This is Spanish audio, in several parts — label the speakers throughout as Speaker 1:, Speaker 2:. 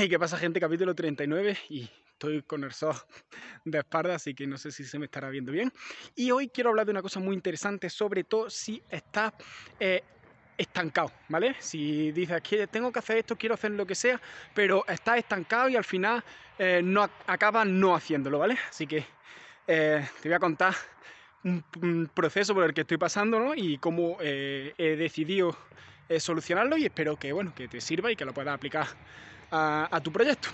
Speaker 1: Hey, ¿qué pasa gente? Capítulo 39 y estoy con el sol de espalda, así que no sé si se me estará viendo bien. Y hoy quiero hablar de una cosa muy interesante, sobre todo si estás eh, estancado, ¿vale? Si dices que tengo que hacer esto, quiero hacer lo que sea, pero estás estancado y al final eh, no acabas no haciéndolo, ¿vale? Así que eh, te voy a contar un, proceso por el que estoy pasando. Y cómo he decidido solucionarlo y espero que, bueno, que te sirva y que lo puedas aplicar a, tu proyecto.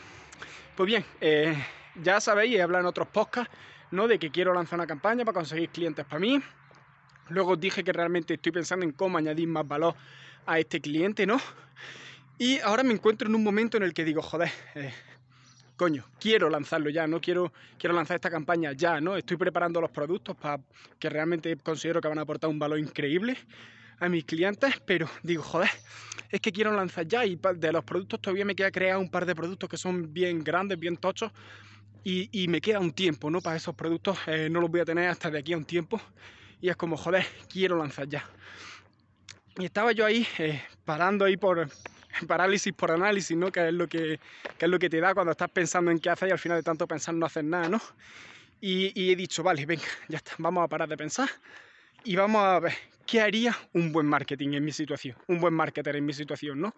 Speaker 1: Pues bien, eh, ya sabéis, he hablado en otros podcasts, ¿no? De que quiero lanzar una campaña para conseguir clientes para mí. Luego dije que realmente estoy pensando en cómo añadir más valor a este cliente, ¿no? Y ahora me encuentro en un momento en el que digo, joder, eh, coño, quiero lanzarlo ya, no quiero, quiero lanzar esta campaña ya, ¿no? Estoy preparando los productos para que realmente considero que van a aportar un valor increíble a mis clientes, pero digo, joder, es que quiero lanzar ya y de los productos todavía me queda crear un par de productos que son bien grandes, bien tochos y, me queda un tiempo, ¿no? Para esos productos eh, no los voy a tener hasta de aquí a un tiempo y es como, joder, quiero lanzar ya. Y estaba yo ahí eh, parando ahí por parálisis por análisis, ¿no? Que es lo que, es lo que te da cuando estás pensando en qué hacer y al final de tanto pensar no hacer nada, ¿no? y he dicho, vale, venga, ya está, vamos a parar de pensar y vamos a ver qué haría un buen marketing en mi situación, un buen marketer en mi situación, ¿no?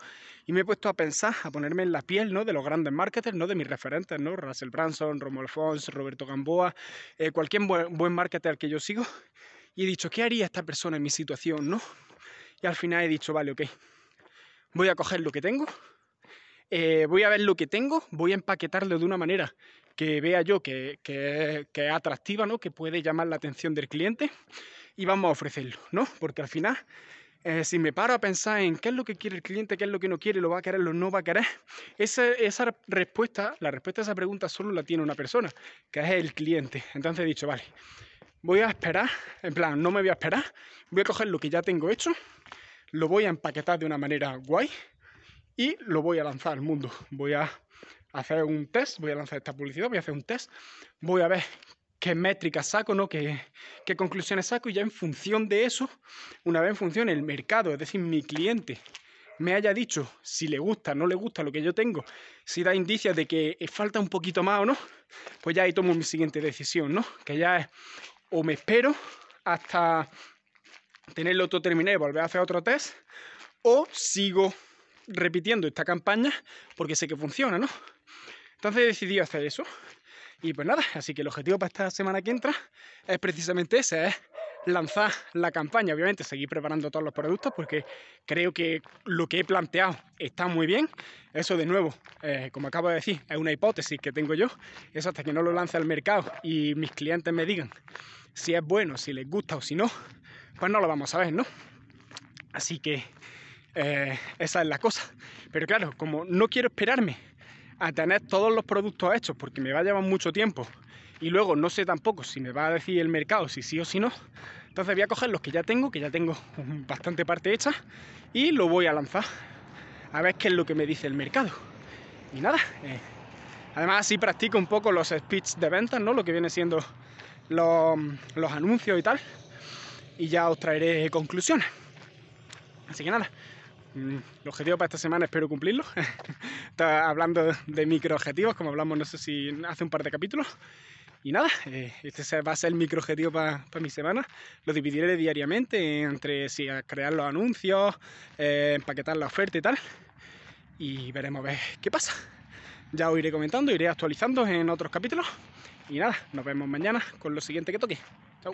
Speaker 1: Y me he puesto a pensar, a ponerme en la piel, ¿no? De los grandes marketers, ¿no? De mis referentes, ¿no? Russell Branson, Romuald Fons, Roberto Gamboa, eh, cualquier buen, buen marketer que yo sigo. Y he dicho, ¿qué haría esta persona en mi situación, ¿no? Y al final he dicho, vale, ok, voy a coger lo que tengo, eh, voy a ver lo que tengo, voy a empaquetarlo de una manera que vea yo que, que, que es atractiva, ¿no? Que puede llamar la atención del cliente y vamos a ofrecerlo, ¿no? Porque al final, eh, si me paro a pensar en qué es lo que quiere el cliente, qué es lo que no quiere, lo va a querer, lo no va a querer, esa, esa respuesta, la respuesta a esa pregunta solo la tiene una persona, que es el cliente. Entonces he dicho, vale, voy a esperar, en plan, no me voy a esperar, voy a coger lo que ya tengo hecho, lo voy a empaquetar de una manera guay y lo voy a lanzar al mundo. Voy a hacer un test, voy a lanzar esta publicidad, voy a hacer un test, voy a ver qué métricas saco, ¿no? ¿Qué, conclusiones saco y ya en función de eso, una vez en función el mercado, es decir, mi cliente, me haya dicho si le gusta, no le gusta lo que yo tengo, si da indicios de que falta un poquito más o no, pues ya ahí tomo mi siguiente decisión, ¿no? Que ya es o me espero hasta tenerlo todo terminado y volver a hacer otro test, o sigo repitiendo esta campaña porque sé que funciona, ¿no? Entonces he decidido hacer eso. Y pues nada, así que el objetivo para esta semana que entra es precisamente ese, es lanzar la campaña, obviamente seguir preparando todos los productos porque creo que lo que he planteado está muy bien. Eso de nuevo, eh, como acabo de decir, es una hipótesis que tengo yo. Eso hasta que no lo lance al mercado y mis clientes me digan si es bueno, si les gusta o si no, pues no lo vamos a ver, ¿no? Así que eh, esa es la cosa. Pero claro, como no quiero esperarme a tener todos los productos hechos porque me va a llevar mucho tiempo y luego no sé tampoco si me va a decir el mercado si sí o si no. Entonces voy a coger los que ya tengo, que ya tengo bastante parte hecha y lo voy a lanzar a ver qué es lo que me dice el mercado. Y nada, eh, además así practico un poco los speech de ventas, ¿no? Lo que viene siendo los, los anuncios y tal. Y ya os traeré conclusiones. Así que nada, Mm, el objetivo para esta semana espero cumplirlo. Está hablando de microobjetivos, como hablamos, no sé si hace un par de capítulos. Y nada, eh, este va a ser el microobjetivo para, para mi semana. Lo dividiré diariamente entre si crear los anuncios, eh, empaquetar la oferta y tal. Y veremos qué pasa. Ya os iré comentando, iré actualizando en otros capítulos. Y nada, nos vemos mañana con lo siguiente que toque. Chao.